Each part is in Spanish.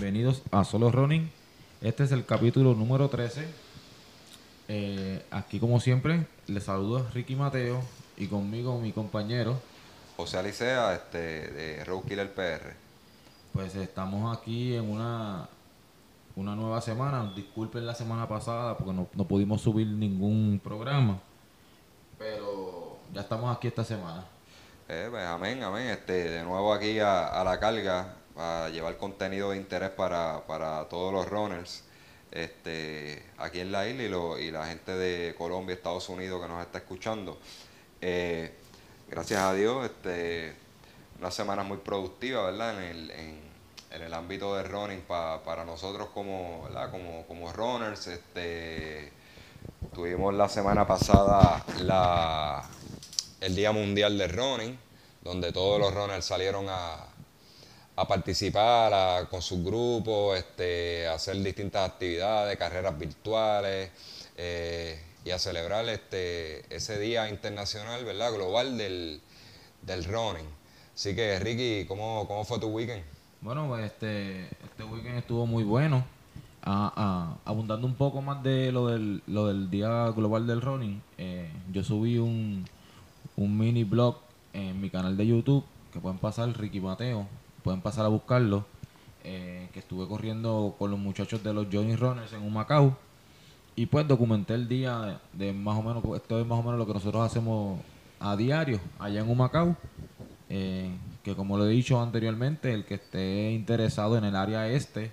Bienvenidos a Solo Running. Este es el capítulo número 13. Eh, aquí, como siempre, les saludo a Ricky Mateo y conmigo mi compañero. José Alicea, este, de Road Killer PR. Pues estamos aquí en una, una nueva semana. Disculpen la semana pasada porque no, no pudimos subir ningún programa. Pero ya estamos aquí esta semana. Eh, pues, amén, amén. Este, de nuevo aquí a, a la carga para llevar contenido de interés para, para todos los runners este, aquí en la isla y, lo- y la gente de Colombia, Estados Unidos que nos está escuchando. Eh, gracias a Dios, este, una semana muy productiva, ¿verdad? En el, en, en el ámbito de running pa- para nosotros como. Como, como runners. Este, tuvimos la semana pasada el Día Mundial del Running, donde todos los runners salieron a, participar con sus grupos, este, a hacer distintas actividades, carreras virtuales eh, y a celebrar este, ese Día Internacional. Global del, del running. Así que, Ricky, ¿cómo, cómo fue tu weekend? Bueno, este, este weekend estuvo muy bueno. Ah, ah, abundando un poco más de lo del, lo del Día Global del Running, eh, yo subí un, un mini blog en mi canal de YouTube que pueden pasar, Ricky Mateo, pueden pasar a buscarlo. eh, que estuve corriendo con los muchachos de los Johnny Runners en un Macao y pues documenté el día de, más o menos, esto es más o menos lo que nosotros hacemos a diario allá en Humacao. Eh, que como lo he dicho anteriormente, el que esté interesado en el área este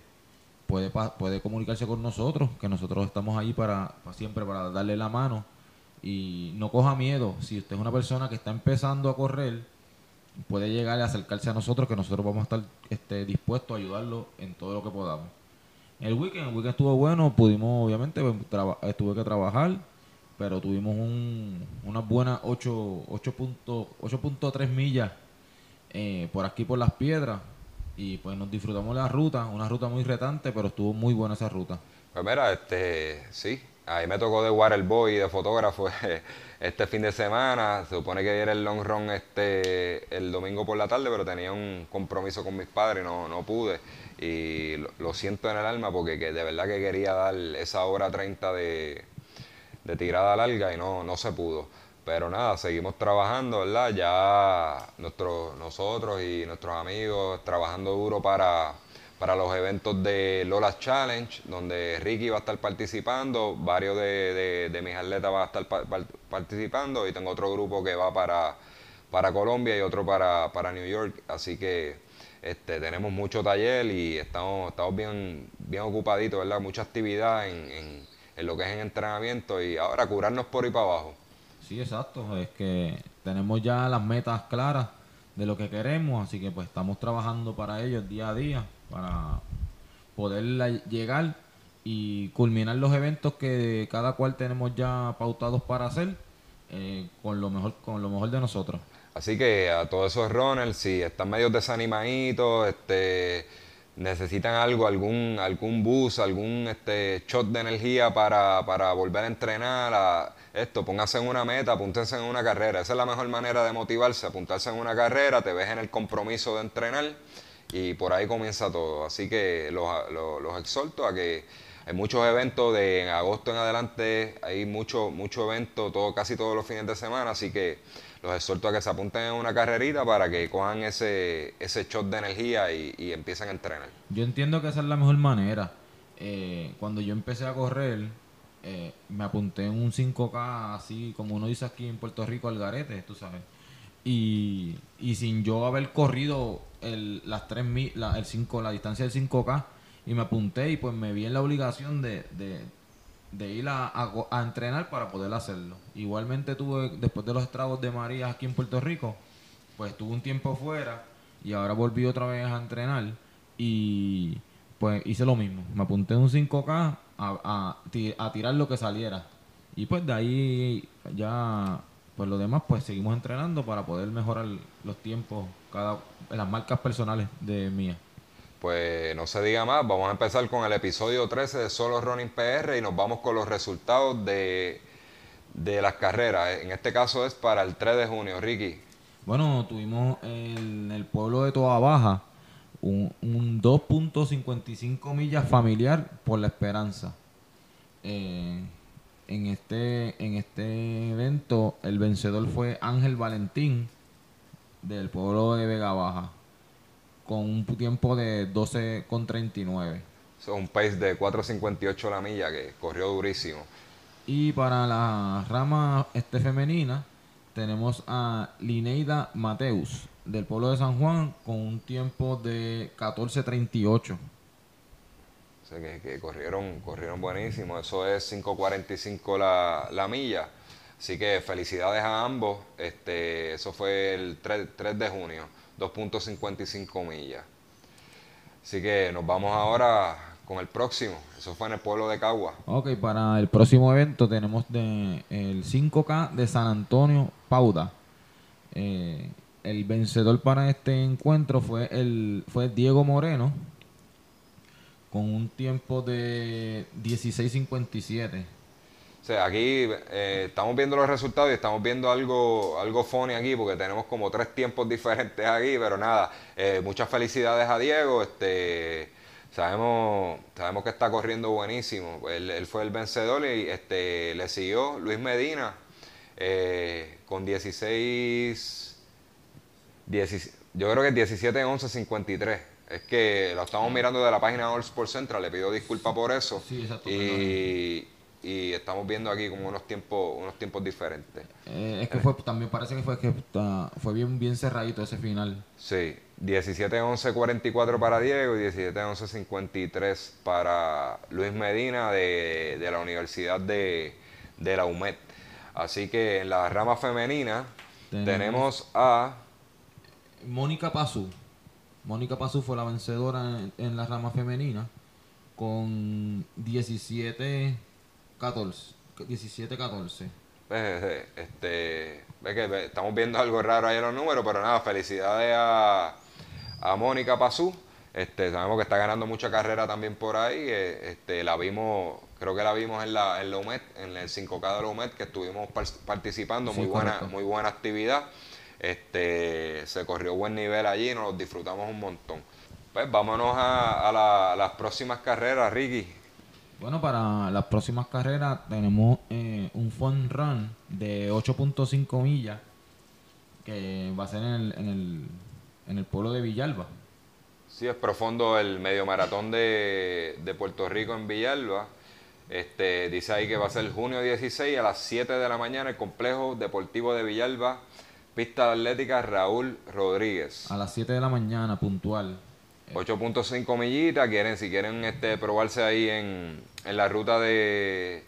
puede, puede comunicarse con nosotros, que nosotros estamos ahí para, para siempre para darle la mano y no coja miedo. Si usted es una persona que está empezando a correr, puede llegar y acercarse a nosotros, que nosotros vamos a estar este, dispuestos a ayudarlo en todo lo que podamos. El weekend, el weekend estuvo bueno, pudimos, obviamente, pues, tuve que trabajar, pero tuvimos un, unas buenas 8 8.3 8.3 millas eh, por aquí por las piedras y pues nos disfrutamos la ruta, una ruta muy retante, pero estuvo muy buena esa ruta. Pues mira, este, sí, ahí me tocó de waterboy de fotógrafo este fin de semana. Se supone que era el long run este el domingo por la tarde, pero tenía un compromiso con mis padres y no, no pude. Y lo, lo siento en el alma porque que de verdad que quería dar esa hora 30 de, de tirada larga y no, no se pudo. Pero nada, seguimos trabajando, ¿verdad? Ya nuestro, nosotros y nuestros amigos trabajando duro para, para los eventos de Lola Challenge, donde Ricky va a estar participando, varios de, de- mis atletas van a estar pa- par- participando y tengo otro grupo que va para, para Colombia y otro para, para New York. Así que este, tenemos mucho taller y estamos, estamos bien, bien ocupaditos, ¿verdad? Mucha actividad en, en- en lo que es en entrenamiento y ahora curarnos por ahí para abajo. Sí, exacto, es que tenemos ya las metas claras de lo que queremos, así que pues estamos trabajando para ellos día a día, para poder llegar y culminar los eventos que cada cual tenemos ya pautados para hacer eh, con lo mejor con lo mejor de nosotros. Así que a todos esos runners, si están medio desanimaditos, este, necesitan algo, algún, algún boost, algún este, shot de energía para, para volver a entrenar, esto, pónganse en una meta, apúntense en una carrera. Esa es la mejor manera de motivarse, apuntarse en una carrera, te ves en el compromiso de entrenar y por ahí comienza todo. Así que los, los, exhorto a que hay muchos eventos de agosto en adelante, hay mucho, mucho evento, todo, casi todos los fines de semana, así que los exhorto a que se apunten en una carrerita para que cojan ese, ese shot de energía y, y empiecen a entrenar. Yo entiendo que esa es la mejor manera. Eh, cuando yo empecé a correr, eh, me apunté en un 5K así como uno dice aquí en Puerto Rico, al garete, tú sabes. Y, y sin yo haber corrido el, las tres mil, la, el 5, la distancia del 5K, y me apunté y pues me vi en la obligación de, de ir a, a entrenar para poder hacerlo. Igualmente tuve, después de los estragos de María aquí en Puerto Rico, pues tuve un tiempo fuera y ahora volví otra vez a entrenar y pues hice lo mismo. Me apunté un 5K a, a tirar lo que saliera. Y pues de ahí ya, pues lo demás, pues seguimos entrenando para poder mejorar los tiempos, cada, las marcas personales de mía. Pues no se diga más, vamos a empezar con el episodio 13 de Solo Running PR y nos vamos con los resultados de, de las carreras. En este caso es para el 3 de junio, Ricky. Bueno, tuvimos en el pueblo de Toa Baja un, un 2.55 millas familiar por la esperanza. Eh, en este en este evento el vencedor fue Ángel Valentín del pueblo de Vega Baja con un tiempo de 12.39 Eso es un pace de 4.58 la milla que corrió durísimo. y para la rama este femenina tenemos a Lineida Mateus del pueblo de San Juan con un tiempo de 14.38 O sea que, que corrieron, corrieron buenísimo. Eso es 5.45 la, la milla. Así que felicidades a ambos. Este, eso fue el 3, 3 de junio, 2.55 millas. Así que nos vamos ahora con el próximo. Eso fue en el pueblo de Cagua. Ok, para el próximo evento tenemos el 5K de San Antonio Pauda. Eh, el vencedor para este encuentro fue el fue Diego Moreno con un tiempo de 16.57. O sea, aquí eh, estamos viendo los resultados y estamos viendo algo, algo funny aquí porque tenemos como tres tiempos diferentes aquí, pero nada, eh, muchas felicidades a Diego. Este, sabemos, sabemos que está corriendo buenísimo. Él, él fue el vencedor y este, le siguió Luis Medina eh, con 16, 10 yo creo que 17 11 53. Es que lo estamos mirando de la página All Sports Central, le pido disculpas por eso. Sí, exacto, Y, y estamos viendo aquí como unos tiempos, unos tiempos diferentes. Eh, es que fue también parece que fue que está- fue bien bien cerradito ese final. Sí, 17-11-44 para Diego y 17-11-53 para Luis Medina de, de la Universidad de, de la UMED. Así que en la rama femenina Tenemos- tenemos a... Mónica Pazú. Mónica Pazú fue la vencedora en, en la rama femenina con 17 14 17 14. eh, Este, ve que estamos viendo algo raro ahí en los números, pero nada, felicidades a, a Mónica Pazú. Este, sabemos que está ganando mucha carrera también por ahí. eh, Este, la vimos, creo que la vimos en la, en la UMED, en el 5K de la UMED, que estuvimos par- participando. Sí, muy buena, correcto. muy buena actividad. Este, se corrió buen nivel allí, nos lo disfrutamos un montón. Pues vámonos a, a la- a las próximas carreras, Ricky. Bueno, para las próximas carreras tenemos eh, un fun run de 8.5 millas que va a ser en el, en el, en el pueblo de Villalba. Sí, es profundo el medio maratón de, de Puerto Rico en Villalba. Este, dice ahí que va a ser junio 16 a las 7 de la mañana el complejo deportivo de Villalba, pista atlética Raúl Rodríguez. A las 7 de la mañana, puntual. 8.5 millitas, quieren, si quieren este, probarse ahí en, en la ruta de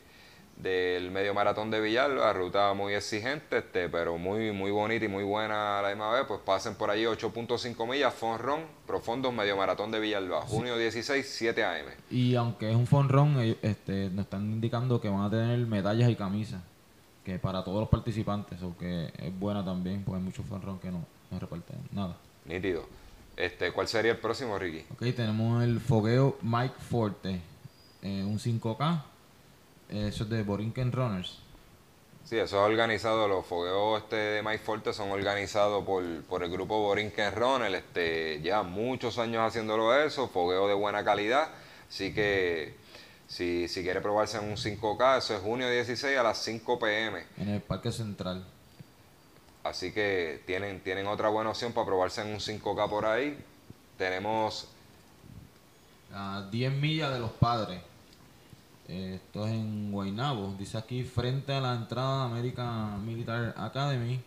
del medio maratón de Villalba, ruta muy exigente, este, pero muy, muy bonita y muy buena a la misma vez, pues pasen por allí 8.5 millas, Fonron, profundo medio maratón de Villalba, junio 16, 7 am. Y aunque es un run, ellos, este, nos están indicando que van a tener medallas y camisas. Que para todos los participantes, o que es buena también, porque hay muchos fun run que no, no reparten nada. Nítido. Este, ¿Cuál sería el próximo, Ricky? Ok, tenemos el fogueo Mike Forte, eh, un 5K. eh, Eso es de Borinquen Runners. Sí, eso es organizado, los fogueos este de Mike Forte son organizados por, por el grupo Borinquen Runner, este, ya muchos años haciéndolo eso, fogueo de buena calidad, así que si, si quiere probarse en un 5K, eso es junio 16 a las 5 pm, en el Parque Central. Así que tienen, tienen otra buena opción para probarse en un 5K por ahí, tenemos, A 10 millas de los padres. Eh, Esto es en Guaynabo. Dice aquí frente a la entrada de American Military Academy,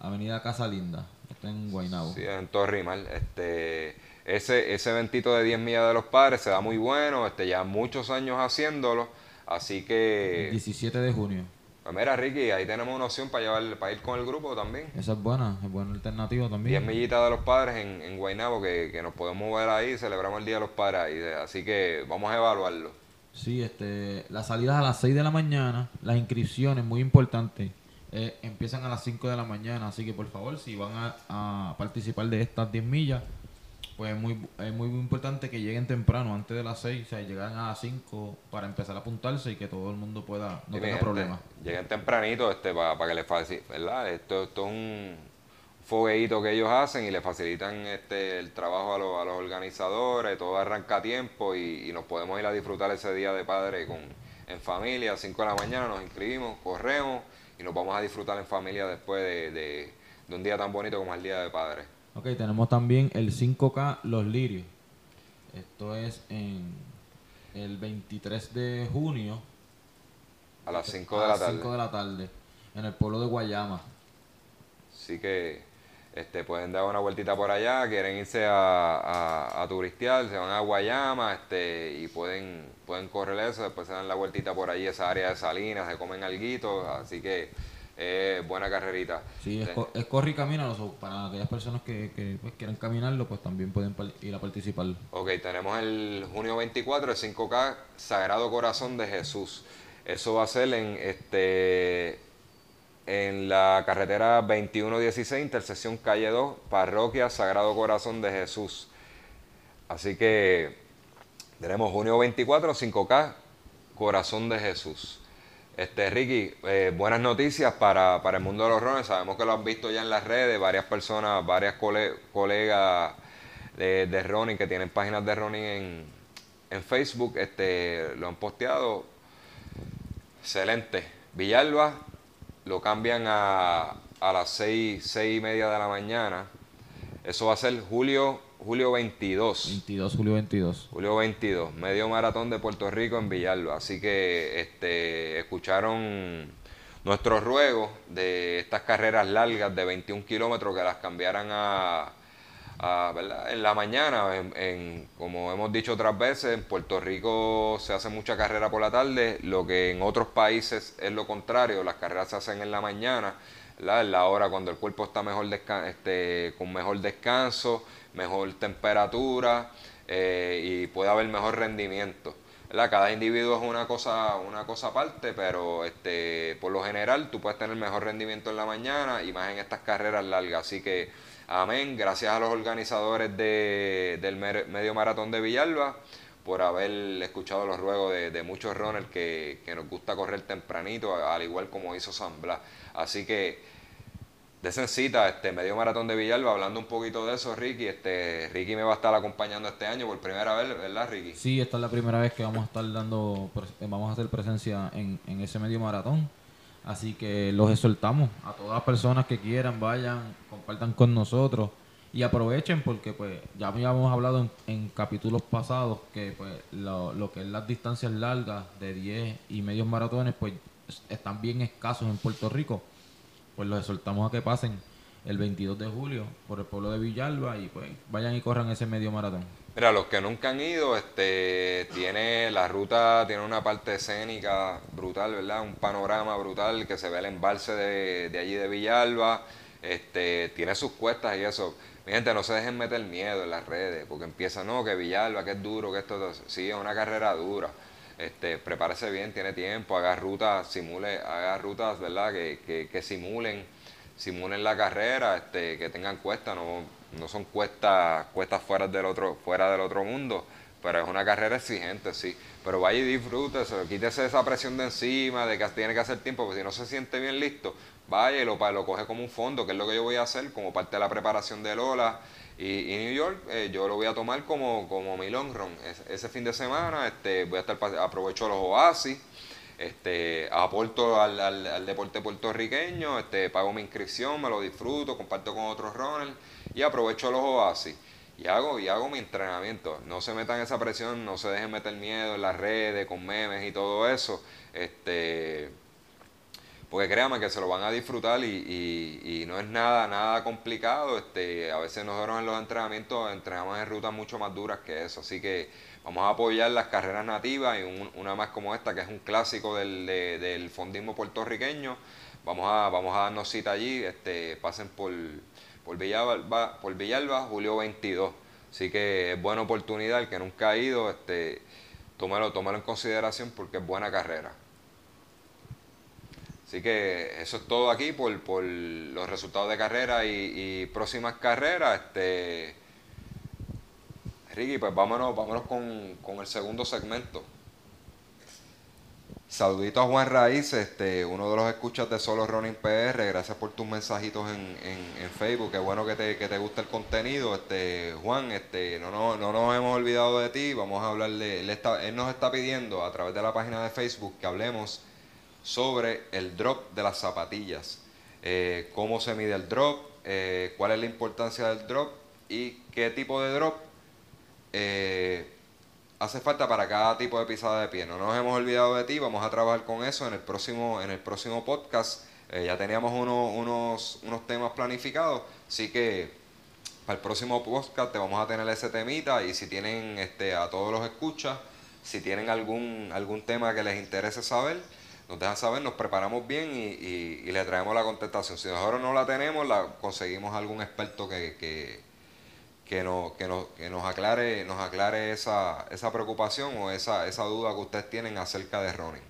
Avenida Casa Linda. Esto en Guaynabo. sí, en Torrimal, este, ese, ese eventito de 10 millas de los padres se da muy bueno, este, ya muchos años haciéndolo, así que... 17 de junio. Pues mira, Ricky, ahí tenemos una opción para llevar, para ir con el grupo también. Esa es buena, es buena alternativa 10 también. millitas de los padres en, en Guaynabo que, que nos podemos ver ahí, celebramos el Día de los Padres ahí. Así que vamos a evaluarlo. Sí, este, las salidas a las 6 de la mañana, las inscripciones, muy importante, eh, empiezan a las 5 de la mañana, así que por favor, si van a, a participar de estas 10 millas, pues es muy, es muy importante que lleguen temprano, antes de las 6, o sea, llegan a las 5 para empezar a apuntarse y que todo el mundo pueda, no tenga problemas. Lleguen tempranito este, para, que les facilite, ¿verdad? Esto, esto es un fogueito que ellos hacen y le facilitan este, el trabajo a, los, a los organizadores, todo arranca a tiempo y, nos podemos ir a disfrutar ese día de padre con, en familia, a 5 de la mañana nos inscribimos, corremos y nos vamos a disfrutar en familia después de, de, de un día tan bonito como el Día de Padre. Ok, tenemos también el 5K Los Lirios. Esto es en el 23 de junio. A las 5 de la tarde. 5 de la tarde. En el pueblo de Guayama. Así que este, pueden dar una vueltita por allá, quieren irse a, a, turistear, se van a Guayama este, y pueden, pueden correr eso, después se dan la vueltita por allí, esa área de Salinas, se comen alguito, así que eh, buena carrerita. Sí, es, es corre y camina, para aquellas personas que, que pues, quieran caminarlo, pues también pueden ir a participar. Ok, tenemos el junio 24, el 5K, Sagrado Corazón de Jesús. Eso va a ser en este en la carretera 2116, intersección calle 2, parroquia Sagrado Corazón de Jesús. Así que tenemos junio 24, 5K, Corazón de Jesús. Este, Ricky, eh, buenas noticias para, el mundo de los rones. Sabemos que lo han visto ya en las redes, varias personas, varias colegas de, de running que tienen páginas de running en, en Facebook, este, lo han posteado. Excelente. Villalba lo cambian a, a las seis, seis y media de la mañana. Eso va a ser julio julio 22. 22, julio 22. Julio 22, medio maratón de Puerto Rico en Villalba. Así que este, escucharon nuestros ruegos de estas carreras largas de 21 kilómetros que las cambiaran a, en la mañana. En, como hemos dicho otras veces, en Puerto Rico se hace mucha carrera por la tarde, lo que en otros países es lo contrario, las carreras se hacen en la mañana. En la hora cuando el cuerpo está mejor este, con mejor descanso, mejor temperatura eh, y puede haber mejor rendimiento. Cada individuo es una cosa, una cosa aparte, pero este, por lo general tú puedes tener mejor rendimiento en la mañana y más en estas carreras largas. Así que, amén, gracias a los organizadores de, del medio maratón de Villalba por haber escuchado los ruegos de, muchos runners que, que, nos gusta correr tempranito, al igual como hizo San Blas. Así que de cita, este medio maratón de Villalba, hablando un poquito de eso, Ricky, este Ricky me va a estar acompañando este año por primera vez, ¿verdad, Ricky? Sí, esta es la primera vez que vamos a estar dando, vamos a hacer presencia en, ese medio maratón. Así que los exhortamos a todas las personas que quieran, vayan, compartan con nosotros y aprovechen porque pues ya habíamos hablado en, capítulos pasados que pues lo, lo, que es las distancias largas de 10 y medios maratones pues están bien escasos en Puerto Rico pues los exhortamos a que pasen el 22 de julio por el pueblo de Villalba y pues vayan y corran ese medio maratón. Mira, los que nunca han ido, este, tiene la ruta, tiene una parte escénica brutal, ¿verdad? Un panorama brutal que se ve el embalse de, allí de Villalba, este, tiene sus cuestas y eso. Mi gente, no se dejen meter miedo en las redes, porque empieza, no, que Villalba, que es duro, que esto, sí, es una carrera dura. Este, prepárese bien, tiene tiempo, haga rutas, simule, haga rutas, ¿verdad? Que, que, simulen, simulen la carrera, este, que tengan cuestas, no, no son cuestas, cuestas fuera del otro, fuera del otro mundo, pero es una carrera exigente, sí. Pero vaya y disfrútese, quítese esa presión de encima, de que tiene que hacer tiempo, porque si no se siente bien listo, vaya y lo coge como un fondo, que es lo que yo voy a hacer como parte de la preparación de Lola y, New York eh, yo lo voy a tomar como, como mi long run. ese fin de semana este, voy a estar aprovecho los oasis, este, aporto al, al, deporte puertorriqueño, este, pago mi inscripción, me lo disfruto, comparto con otros runners y aprovecho los oasis. Y hago, y hago mi entrenamiento. No se metan esa presión, no se dejen meter miedo en las redes, con memes y todo eso. Este, porque créanme que se lo van a disfrutar y, no es nada, nada complicado. Este, a veces nosotros en los entrenamientos entrenamos en rutas mucho más duras que eso. Así que vamos a apoyar las carreras nativas y una más como esta, que es un clásico del, fondismo puertorriqueño. Vamos a, vamos a darnos cita allí, este, pasen por, por, Villalba, por Villalba, julio 22. Así que es buena oportunidad, el que nunca ha ido, este, tómalo, tómalo en consideración porque es buena carrera. Así que eso es todo aquí por, por los resultados de carrera y, próximas carreras. Este, Ricky, pues vámonos, vámonos con, con el segundo segmento. Saludito a Juan Raíz, este, uno de los escuchas de Solo Running PR. Gracias por tus mensajitos en, en, Facebook. Qué bueno que te, que te gusta el contenido. Este, Juan, este, no, no, no nos hemos olvidado de ti. Vamos a hablarle. Él, él nos está pidiendo a través de la página de Facebook que hablemos sobre el drop de las zapatillas. Eh, cómo se mide el drop, eh, cuál es la importancia del drop y qué tipo de drop eh, hace falta para cada tipo de pisada de pie. No nos hemos olvidado de ti, vamos a trabajar con eso en el próximo, en el próximo podcast. Ya teníamos unos, unos temas planificados, así que para el próximo podcast te vamos a tener ese temita y si tienen este, a todos los escuchas, si tienen algún, algún tema que les interese saber, nos dejan saber, nos preparamos bien y, le traemos la contestación. Si nosotros no la tenemos, la conseguimos algún experto que, que que, no, que, nos, que nos aclare, nos aclare esa, esa preocupación o esa, esa duda que ustedes tienen acerca de running.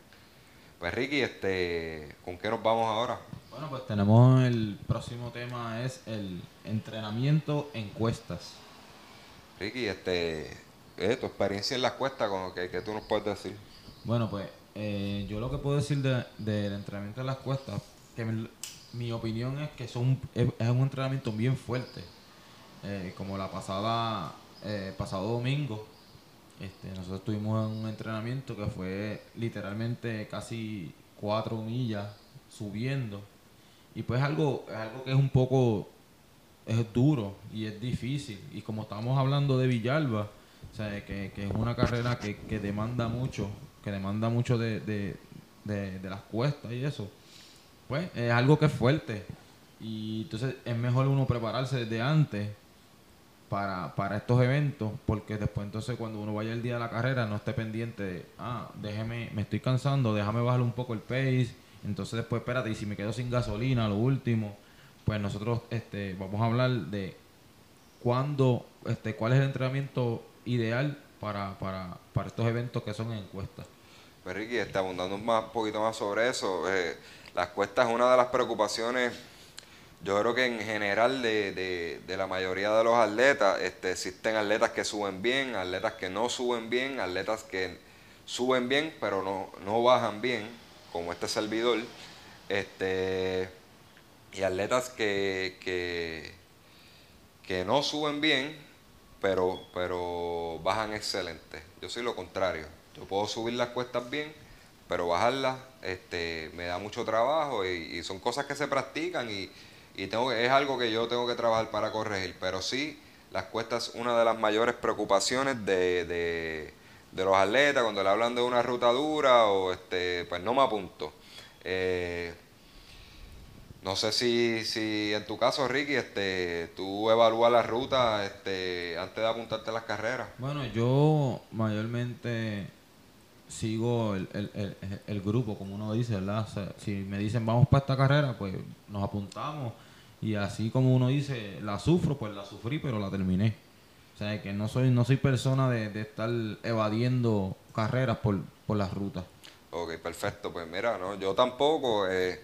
Pues Ricky, este, ¿con qué nos vamos ahora? Bueno, pues tenemos el próximo tema es el entrenamiento en cuestas. Ricky, este, eh, tu experiencia en las cuestas, con que, que tú nos puedes decir. Bueno, pues eh, yo lo que puedo decir del entrenamiento en las cuestas, que mi, opinión es que son, es un entrenamiento bien fuerte eh, como la pasada, eh, pasado domingo, este, nosotros tuvimos un entrenamiento que fue literalmente casi cuatro millas subiendo. Y pues algo, es algo que es un poco, es duro y es difícil. Y como estamos hablando de Villalba, o sea, que, es una carrera que, demanda mucho, que demanda mucho de, de las cuestas y eso, pues es algo que es fuerte. Y entonces es mejor uno prepararse desde antes para, para estos eventos, porque después entonces cuando uno vaya el día de la carrera no esté pendiente de, ah, déjeme, me estoy cansando, déjame bajar un poco el pace, entonces después espérate, y si me quedo sin gasolina, lo último, pues nosotros este, vamos a hablar de cuándo, este, cuál es el entrenamiento ideal para, para, para estos eventos que son encuestas. Pues Ricky, está abundando un poquito más sobre eso. Eh, las cuestas es una de las preocupaciones yo creo que en general de, la mayoría de los atletas, este, existen atletas que suben bien, atletas que no suben bien, atletas que suben bien pero no, no bajan bien, como este servidor, este, y atletas que, que, que no suben bien pero, pero bajan excelente. Yo soy lo contrario. Yo puedo subir las cuestas bien, pero bajarlas este, me da mucho trabajo y son cosas que se practican y, y tengo, es algo que yo tengo que trabajar para corregir, pero sí, las cuestas una de las mayores preocupaciones de, los atletas cuando le hablan de una ruta dura o este, pues no me apunto. Eh, no sé si, si en tu caso, Ricky, este, tú evalúas la ruta este, antes de apuntarte a las carreras. Bueno, yo mayormente sigo el, el, el, grupo, como uno dice, ¿verdad? si me dicen vamos para esta carrera, pues nos apuntamos y así como uno dice, la sufro, pues la sufrí, pero la terminé. O sea, que no soy no soy persona de, estar evadiendo carreras por, por las rutas. Ok, perfecto. Pues mira, no, yo tampoco eh,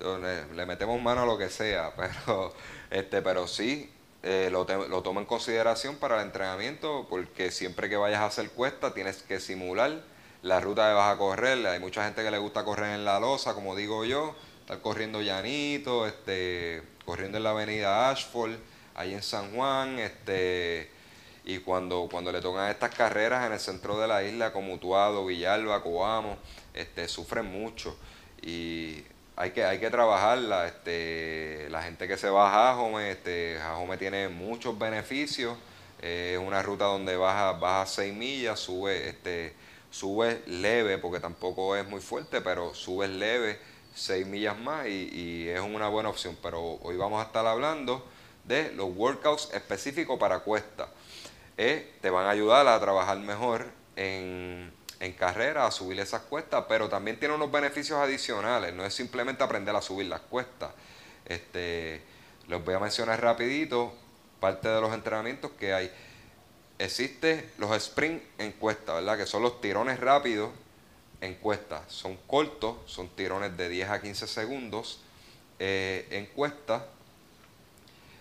le, metemos mano a lo que sea, pero este pero sí eh, lo, lo tomo en consideración para el entrenamiento porque siempre que vayas a hacer cuesta tienes que simular la ruta que vas a correr. Hay mucha gente que le gusta correr en la losa, como digo yo, estar corriendo llanito, este corriendo en la avenida Ashford, ahí en San Juan, este, y cuando, cuando le tocan estas carreras en el centro de la isla, como Utuado, Villalba, Coamo, este, sufren mucho. Y hay que, hay que trabajarla. Este, la gente que se va a Jajome, este, Jajome tiene muchos beneficios. es una ruta donde baja, baja 6 millas, sube, este, sube leve, porque tampoco es muy fuerte, pero sube leve 6 millas más y, es una buena opción. Pero hoy vamos a estar hablando de los workouts específicos para cuesta. Eh, te van a ayudar a trabajar mejor en, en carrera, a subir esas cuestas, pero también tiene unos beneficios adicionales. No es simplemente aprender a subir las cuestas. Este, les voy a mencionar rapidito parte de los entrenamientos que hay. Existe los sprint en cuesta, ¿verdad? Que son los tirones rápidos encuestas son cortos, son tirones de 10 a 15 segundos. Eh, encuestas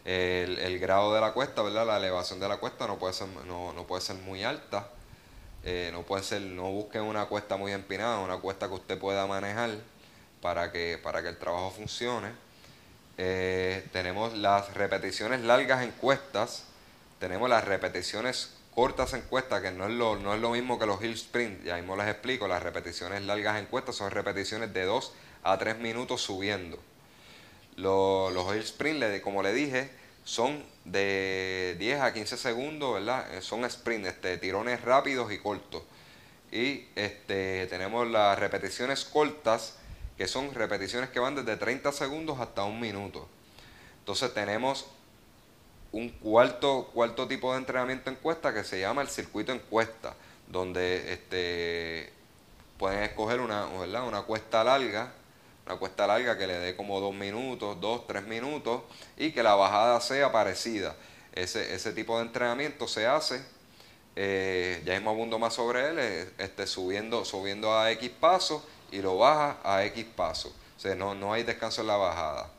El, grado de la cuesta, ¿verdad? La elevación de la cuesta no puede ser, no, no puede ser muy alta. Eh, no puede ser, no busquen una cuesta muy empinada, una cuesta que usted pueda manejar para que, para que el trabajo funcione. Eh, tenemos las repeticiones largas en cuestas, tenemos las repeticiones cortas en cuestas, que no es, lo, no es lo mismo que los hill sprint, ya mismo les explico, las repeticiones largas en cuestas son repeticiones de 2 a 3 minutos subiendo. Los, los hill sprint, como le dije, son de 10 a 15 segundos, ¿verdad? Eh, son sprint, este, tirones rápidos y cortos. Y este, tenemos las repeticiones cortas, que son repeticiones que van desde 30 segundos hasta un minuto. Entonces tenemos un cuarto, cuarto tipo de entrenamiento en cuesta que se llama el circuito en cuesta, donde este, pueden escoger una, una cuesta larga, una cuesta larga que le dé como dos minutos, dos, tres minutos, y que la bajada sea parecida. Ese, ese tipo de entrenamiento se hace, eh, ya mismo abundo más sobre él, eh, este, subiendo, subiendo a X pasos y lo baja a X pasos. O sea, no, no hay descanso en la bajada.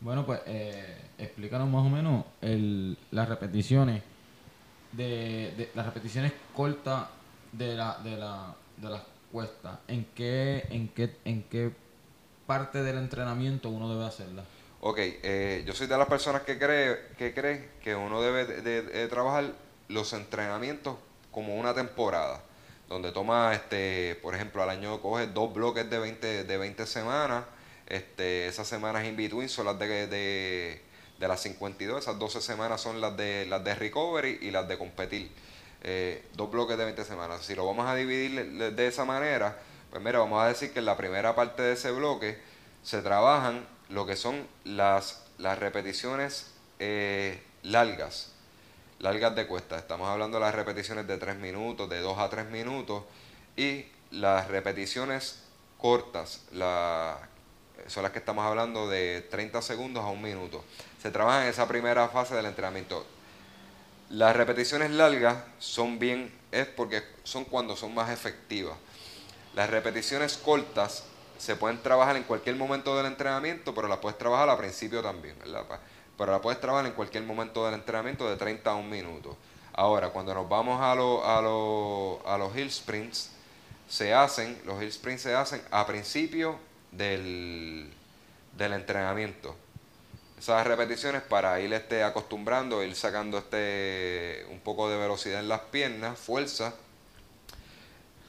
Bueno, pues eh, explícanos más o menos el, las repeticiones de, las repeticiones cortas de la, de la, de las cuestas. ¿En qué, en qué, en qué parte del entrenamiento uno debe hacerla? Ok, eh, yo soy de las personas que cree que cree que uno debe de trabajar los entrenamientos como una temporada donde toma, este, por ejemplo, al año coge dos bloques de 20, de 20 semanas. Este, esas semanas in between son las de, de, las 52, esas 12 semanas son las de, las de recovery y las de competir. Eh, dos bloques de 20 semanas. Si lo vamos a dividir de esa manera, pues mira, vamos a decir que en la primera parte de ese bloque se trabajan lo que son las, las repeticiones eh, largas largas de cuesta. Estamos hablando de las repeticiones de 3 minutos, de 2 a 3 minutos y las repeticiones cortas, son las que estamos hablando de 30 segundos a un minuto. Se trabaja en esa primera fase del entrenamiento. Las repeticiones largas son bien, es porque son cuando son más efectivas. Las repeticiones cortas se pueden trabajar en cualquier momento del entrenamiento, pero las puedes trabajar al principio también, ¿verdad? pero la puedes trabajar en cualquier momento del entrenamiento de 30 a 1 minuto. Ahora, cuando nos vamos a, a, los hill sprints, se hacen, los hill sprints se hacen a principio del, del entrenamiento. Esas repeticiones para ir este, acostumbrando, ir sacando este, un poco de velocidad en las piernas, fuerza.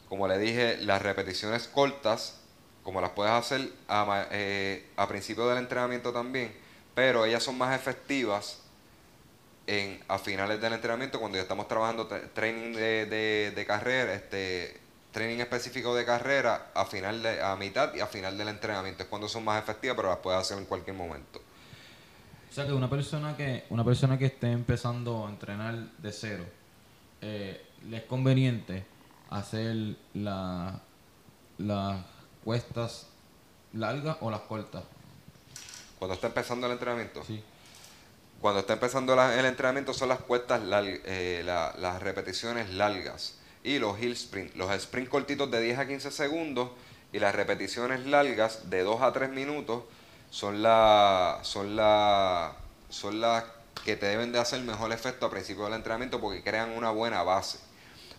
Como le dije, las repeticiones cortas, como las puedes hacer a, eh, a principio del entrenamiento también, pero ellas son más efectivas en, a finales del entrenamiento cuando ya estamos trabajando training de, de, carrera, este training específico de carrera a final de, a mitad y a final del entrenamiento es cuando son más efectivas, pero las puedes hacer en cualquier momento. O sea que una persona que una persona que esté empezando a entrenar de cero, eh, le es conveniente hacer la, las cuestas largas o las cortas. Cuando está empezando el entrenamiento. Sí. Cuando está empezando el entrenamiento son las cuestas, eh, las repeticiones largas y los hill sprint. Los sprint cortitos de 10 a 15 segundos y las repeticiones largas de 2 a 3 minutos son las son la, son las que te deben de hacer mejor efecto a principio del entrenamiento porque crean una buena base.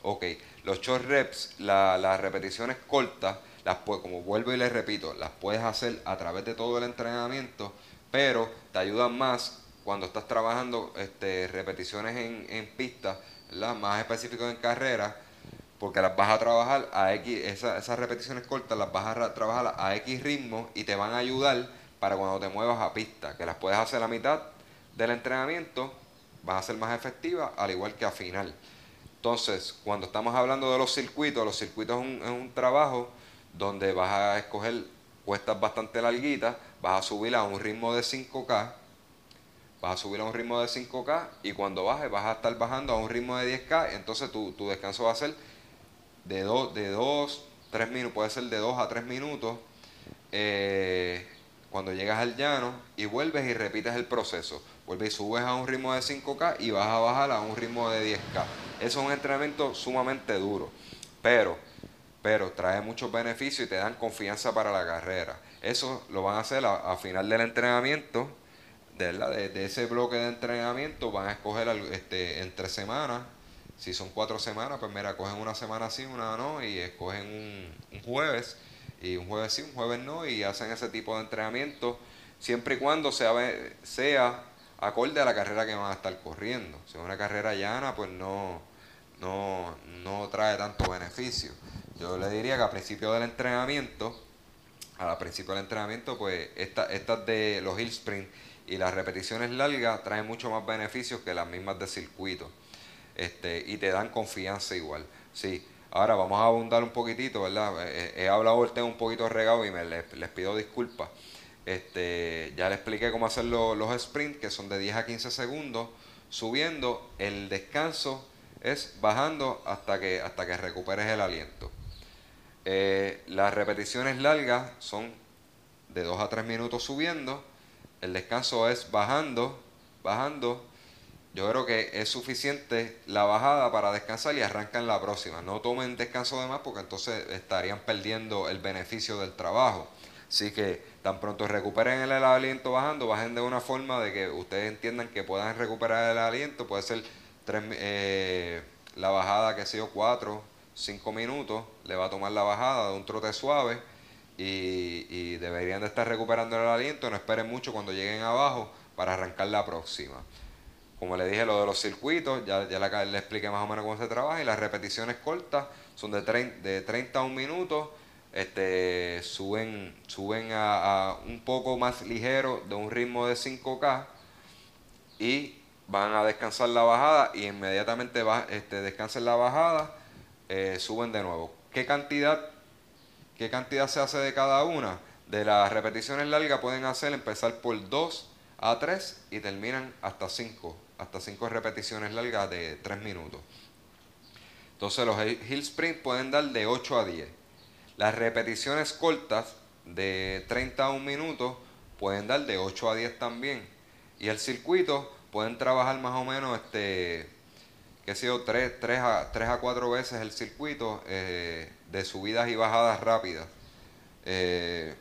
Ok, los short reps, las repeticiones cortas, las como vuelvo y les repito, las puedes hacer a través de todo el entrenamiento, pero te ayudan más cuando estás trabajando este, repeticiones en, en pista, más específico en carrera, porque las vas a trabajar a X, esas repeticiones cortas las vas a trabajar a X ritmo y te van a ayudar para cuando te muevas a pista, que las puedes hacer a mitad del entrenamiento, vas a ser más efectiva, al igual que a final. Entonces, cuando estamos hablando de los circuitos, los circuitos es un, trabajo donde vas a escoger cuestas bastante larguitas, vas a subir a un ritmo de 5K, vas a subir a un ritmo de 5K y cuando bajes vas a estar bajando a un ritmo de 10K, entonces tu, descanso va a ser de 2, de 2, 3 minutos, puede ser de 2 a 3 minutos. Eh, cuando llegas al llano y vuelves y repites el proceso. Vuelves y subes a un ritmo de 5K y vas a bajar a un ritmo de 10K. Eso es un entrenamiento sumamente duro. Pero pero trae muchos beneficios y te dan confianza para la carrera. Eso lo van a hacer a, final del entrenamiento, de, de, ese bloque de entrenamiento van a escoger este, entre semanas. Si son cuatro semanas, pues mira, cogen una semana sí, una no, y escogen un, jueves, y un jueves sí, un jueves no, y hacen ese tipo de entrenamiento, siempre y cuando sea, sea acorde a la carrera que van a estar corriendo. Si es una carrera llana, pues no, no, no trae tanto beneficio. Yo le diría que a principio del entrenamiento, a principio del entrenamiento, pues estas esta de los hill sprint y las repeticiones largas traen mucho más beneficios que las mismas de circuito. Este, y te dan confianza igual. Sí. Ahora vamos a abundar un poquitito, ¿verdad? He, hablado el tema un poquito regado y me les, pido disculpas. Este, ya les expliqué cómo hacer los sprints, que son de 10 a 15 segundos, subiendo. El descanso es bajando hasta que, hasta que recuperes el aliento. Eh, las repeticiones largas son de 2 a 3 minutos subiendo. El descanso es bajando, bajando. Yo creo que es suficiente la bajada para descansar y arrancan la próxima. No tomen descanso de más porque entonces estarían perdiendo el beneficio del trabajo. Así que tan pronto recuperen el, aliento bajando, bajen de una forma de que ustedes entiendan que puedan recuperar el aliento. Puede ser tres, eh, la bajada que ha sido 4, 5 minutos, le va a tomar la bajada de un trote suave y, deberían de estar recuperando el aliento, no esperen mucho cuando lleguen abajo para arrancar la próxima. Como le dije, lo de los circuitos, ya, ya le, expliqué más o menos cómo se trabaja y las repeticiones cortas son de, de 30 a 1 minuto, este, suben, suben a, un poco más ligero de un ritmo de 5K y van a descansar la bajada y inmediatamente va, este, descansen la bajada eh, suben de nuevo. ¿Qué cantidad, ¿Qué cantidad se hace de cada una? De las repeticiones largas pueden hacer empezar por 2 a 3 y terminan hasta 5, hasta 5 repeticiones largas de 3 minutos. Entonces los hill sprint pueden dar de 8 a 10. Las repeticiones cortas de 30 a 1 minuto pueden dar de 8 a 10 también. Y el circuito pueden trabajar más o menos este que ha sido 3, a, 3 a 4 veces el circuito eh, de subidas y bajadas rápidas. Eh,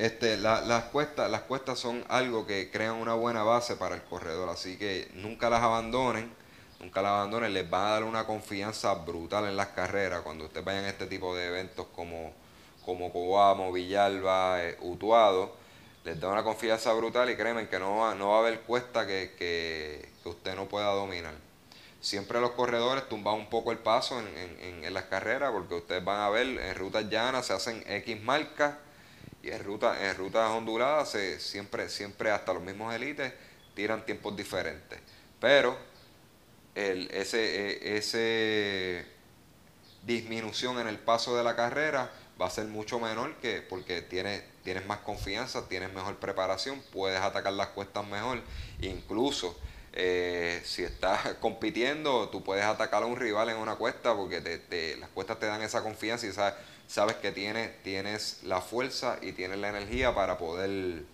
este, las, cuestas, las cuestas son algo que crean una buena base para el corredor, así que nunca las abandonen, nunca las abandonen, les va a dar una confianza brutal en las carreras. Cuando ustedes vayan a este tipo de eventos como, como Coamo, Villalba, eh, Utuado, les da una confianza brutal y créanme que no va, no va a haber cuesta que, que usted no pueda dominar. Siempre los corredores tumban un poco el paso en, en, las carreras, porque ustedes van a ver en rutas llanas se hacen X marcas y en, ruta, en rutas onduladas se, siempre, siempre hasta los mismos élites tiran tiempos diferentes. Pero el, ese, e, ese disminución en el paso de la carrera va a ser mucho menor que porque tienes, tienes más confianza, tienes mejor preparación, puedes atacar las cuestas mejor, incluso eh, si estás compitiendo, tú puedes atacar a un rival en una cuesta porque te, las cuestas te dan esa confianza y sabes, sabes que tienes, tienes la fuerza y tienes la energía para poder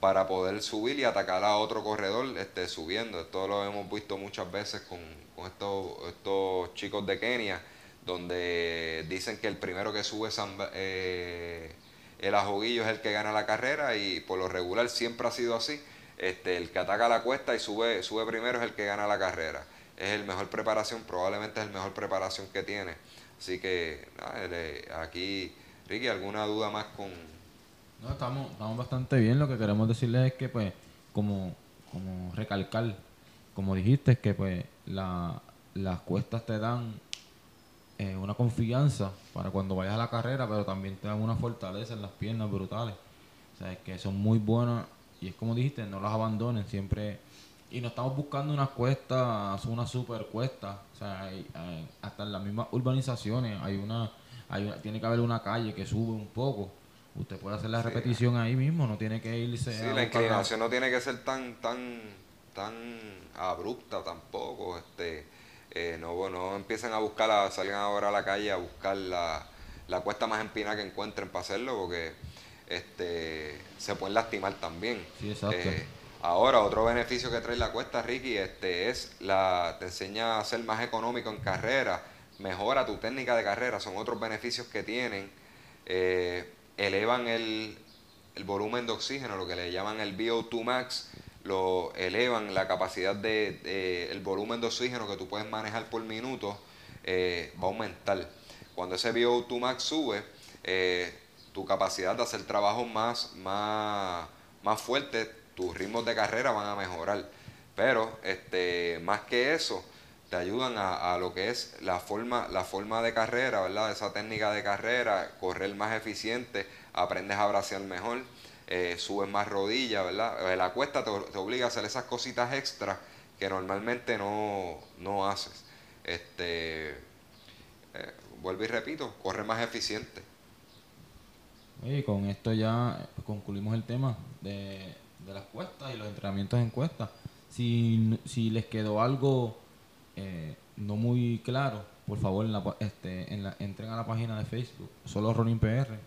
para poder subir y atacar a otro corredor este, subiendo. Esto lo hemos visto muchas veces con, estos, estos chicos de Kenia, donde dicen que el primero que sube eh, el ajoguillo es el que gana la carrera y por lo regular siempre ha sido así este, el que ataca la cuesta y sube, sube primero es el que gana la carrera. Es el mejor preparación, probablemente es el mejor preparación que tiene. Así que aquí, Ricky, ¿alguna duda más con...? No, estamos, estamos bastante bien. Lo que queremos decirles es que, pues, como, como recalcar, como dijiste, que, pues, la, las cuestas te dan eh, una confianza para cuando vayas a la carrera, pero también te dan una fortaleza en las piernas brutales. O sea, es que son muy buenas y es como dijiste, no las abandonen, siempre... Y no estamos buscando unas cuestas, una super cuesta. O sea, hasta en las mismas urbanizaciones hay una, hay tiene que haber una calle que sube un poco. Usted puede hacer la repetición ahí mismo, no tiene que irse sí, la inclinación no tiene que ser tan, tan, tan abrupta tampoco. Este, eh, no, no empiecen a buscar, salgan ahora a la calle a buscar la, la cuesta más empinada que encuentren para hacerlo, porque este, se pueden lastimar también. Eh, ahora, otro beneficio que trae la cuesta, Ricky, este, es la, te enseña a ser más económico en carrera, mejora tu técnica de carrera, son otros beneficios que tienen, eh, elevan el, volumen de oxígeno, lo que le llaman el VO2 max, lo elevan la capacidad de, el volumen de oxígeno que tú puedes manejar por minuto eh, va a aumentar. Cuando ese VO2 max sube, eh, tu capacidad de hacer trabajo más, más, más fuerte, tus ritmos de carrera van a mejorar. Pero este, más que eso, te ayudan a, lo que es la forma, la forma de carrera, ¿verdad? Esa técnica de carrera, correr más eficiente, aprendes a bracear mejor, eh, subes más rodillas, ¿verdad? Eh, la cuesta te, obliga a hacer esas cositas extras que normalmente no, no haces. Este, eh, vuelvo y repito, corre más eficiente. Y con esto ya concluimos el tema de, de las cuestas y los entrenamientos en cuestas. Si, si les quedó algo eh, no muy claro, por favor en la, este, en la, entren a la página de Facebook, solo Ronin PR,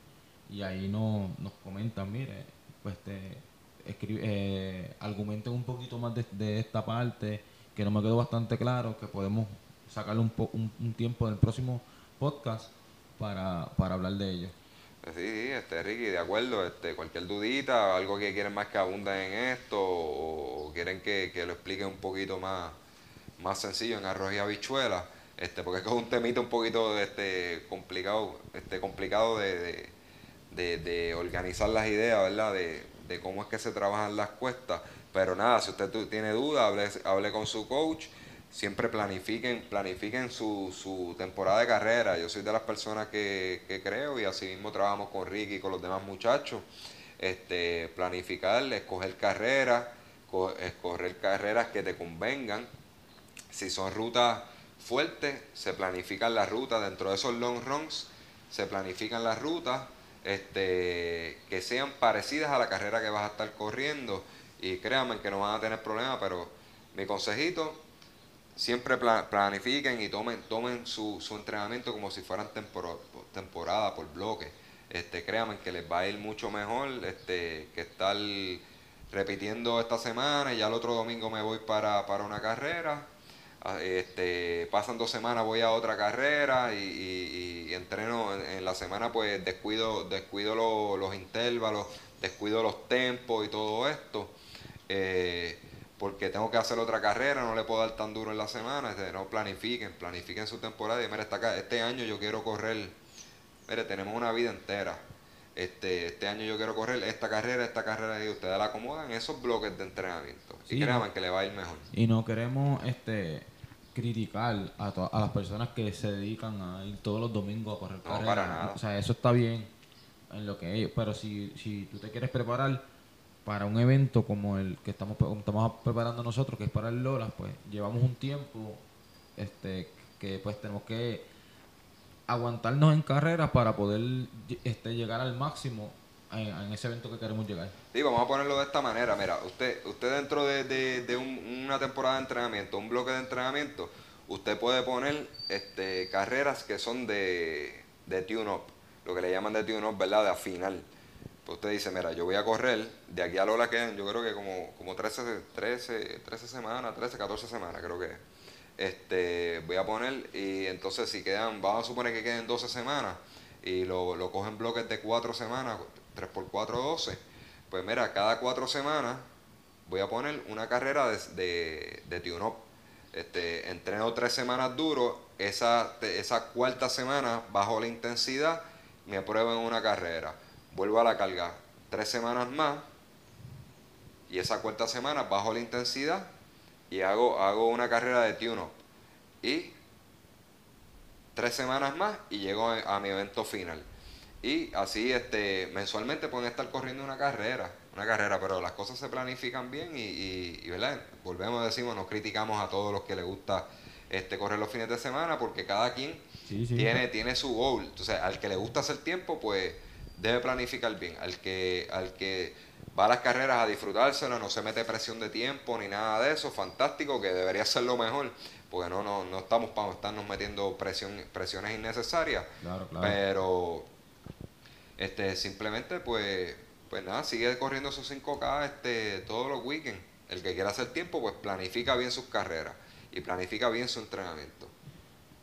y ahí no, nos comentan, mire, pues este, escribe, eh, argumenten un poquito más de, esta parte, que no me quedó bastante claro, que podemos sacarle un, un, tiempo en el próximo podcast para, para hablar de ello. Sí, este, Ricky, de acuerdo. Este, cualquier dudita, algo que quieren más que abunda en esto, o quieren que, que lo explique un poquito más, más sencillo en arroz y habichuela, este, porque es un temita un poquito este, complicado, este, complicado de, de, organizar las ideas, ¿verdad? De, cómo es que se trabajan las cuestas. Pero nada, si usted tiene duda, hable, hable con su coach. Siempre planifiquen, planifiquen su, su temporada de carrera. Yo soy de las personas que, que creo y así mismo trabajamos con Ricky y con los demás muchachos. Este, planificar, escoger carreras, escoger carreras que te convengan, si son rutas fuertes, se planifican las rutas dentro de esos long runs, se planifican las rutas este, que sean parecidas a la carrera que vas a estar corriendo y créanme que no van a tener problemas, pero mi consejito, siempre planifiquen y tomen, tomen su, su entrenamiento como si fueran temporada por bloque. Este, créanme que les va a ir mucho mejor este, que estar repitiendo esta semana y ya el otro domingo me voy para, para una carrera Ah, este, pasan dos semanas, voy a otra carrera y, entreno en, la semana, pues descuido, descuido los intervalos, descuido los tempos y todo esto, eh, porque tengo que hacer otra carrera, no le puedo dar tan duro en la semana, este, no planifiquen, planifiquen su temporada y mira, este año yo quiero correr, mire, tenemos una vida entera. Este, este año yo quiero correr esta carrera, esta carrera y ustedes la acomodan esos bloques de entrenamiento. y créanme que le va a ir mejor. Y no queremos este criticar a, a las personas que se dedican a ir todos los domingos a correr no, para nada. O sea, eso está bien en lo que ellos, pero si, si tú te quieres preparar para un evento como el que estamos, estamos preparando nosotros, que es para el Lola, pues llevamos un tiempo este que pues tenemos que aguantarnos en carrera para poder este, llegar al máximo en, ese evento que queremos llegar. Sí, vamos a ponerlo de esta manera. Mira, usted, usted dentro de, una temporada de entrenamiento, un bloque de entrenamiento, usted puede poner este, carreras que son de, de tune-up, lo que le llaman de tune-up, ¿verdad? De afinar. Usted dice, mira, yo voy a correr, de aquí a Lola quedan, yo creo que como, como 13, 13, 13 semanas, 13, 14 semanas, creo que es. Este, voy a poner, y entonces si quedan, vamos a suponer que queden 12 semanas, y lo, lo cogen bloques de 4 semanas, 3 por 4, 12. Pues mira, cada 4 semanas voy a poner una carrera de, de, de tune-up. Este, entreno 3 semanas duro, esa, esa cuarta semana bajo la intensidad, me apruebo en una carrera. Vuelvo a la carga 3 semanas más y esa cuarta semana bajo la intensidad y hago, hago una carrera de tune-up. Y tres semanas más y llego a mi evento final. Y así este, mensualmente pueden estar corriendo una carrera, una carrera, pero las cosas se planifican bien y, y, ¿verdad? volvemos a decimos, no criticamos a todos los que les gusta este, correr los fines de semana porque cada quien tiene, tiene su goal. Entonces, al que le gusta hacer tiempo, pues debe planificar bien. Al que, al que va a las carreras a disfrutárselo, no se mete presión de tiempo ni nada de eso, fantástico, que debería ser lo mejor, porque no, no, no estamos para estarnos metiendo presión, presiones innecesarias. Claro, claro. Pero este, simplemente, pues, pues nada, sigue corriendo esos 5K este, todos los weekends. El que quiera hacer tiempo, pues planifica bien sus carreras y planifica bien su entrenamiento.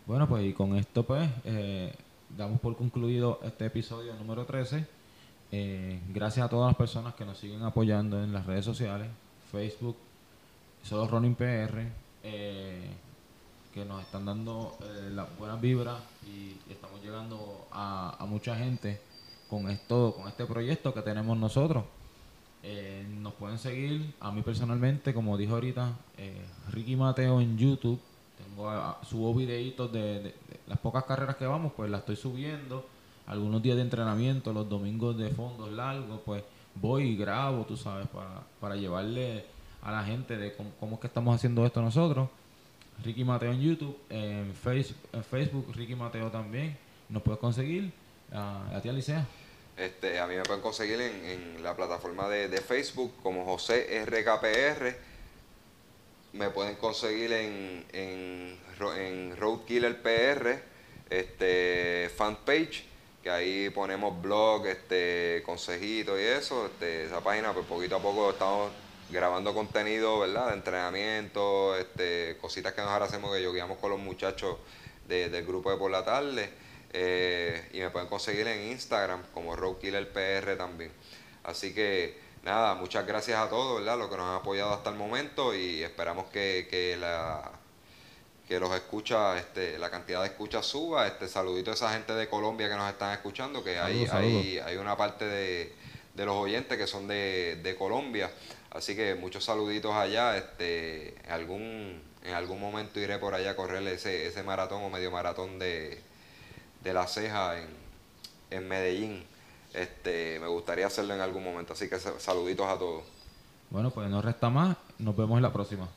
Bueno, pues y con esto, pues, eh, damos por concluido este episodio número 13 Eh, gracias a todas las personas que nos siguen apoyando en las redes sociales, Facebook, solo Ronin PR, eh, que nos están dando eh, las buenas vibras y estamos llegando a, a mucha gente con esto, con este proyecto que tenemos nosotros. Nos pueden seguir a mí personalmente, como dijo ahorita, Ricky Mateo en YouTube. Tengo subo videitos de, las pocas carreras que vamos, pues las estoy subiendo. Algunos días de entrenamiento, los domingos de fondos largos, pues voy y grabo, tú sabes, para, para llevarle a la gente de cómo, cómo es que estamos haciendo esto nosotros. Ricky Mateo en YouTube, en, Face- en Facebook, Ricky Mateo también. Nos puedes conseguir. a a ti, Alicia. Este, a mí me pueden conseguir en, en la plataforma de, de Facebook como José RKPR. Me pueden conseguir en, en, en Roadkiller PR, este, fanpage, que ahí ponemos blog, este, consejitos y eso. Este, esa página, pues poquito a poco estamos grabando contenido, ¿verdad? De entrenamiento, este, cositas que nosotros hacemos que yogueamos con los muchachos de- del grupo de por la tarde. Eh, y me pueden conseguir en Instagram como Roadkiller PR también. Así que nada, muchas gracias a todos, ¿verdad? Los que nos han apoyado hasta el momento y esperamos que, que la que los escucha, este, la cantidad de escuchas suba. Este saludito a esa gente de Colombia que nos están escuchando, que hay, Saludos, saludos. hay, hay una parte de, de los oyentes que son de, de Colombia. Así que muchos saluditos allá. Este, en algún, en algún momento iré por allá a correr ese, ese maratón o medio maratón de, de la ceja en, en Medellín. Este, me gustaría hacerlo en algún momento. Así que sa- saluditos a todos. Bueno, pues no resta más. Nos vemos en la próxima.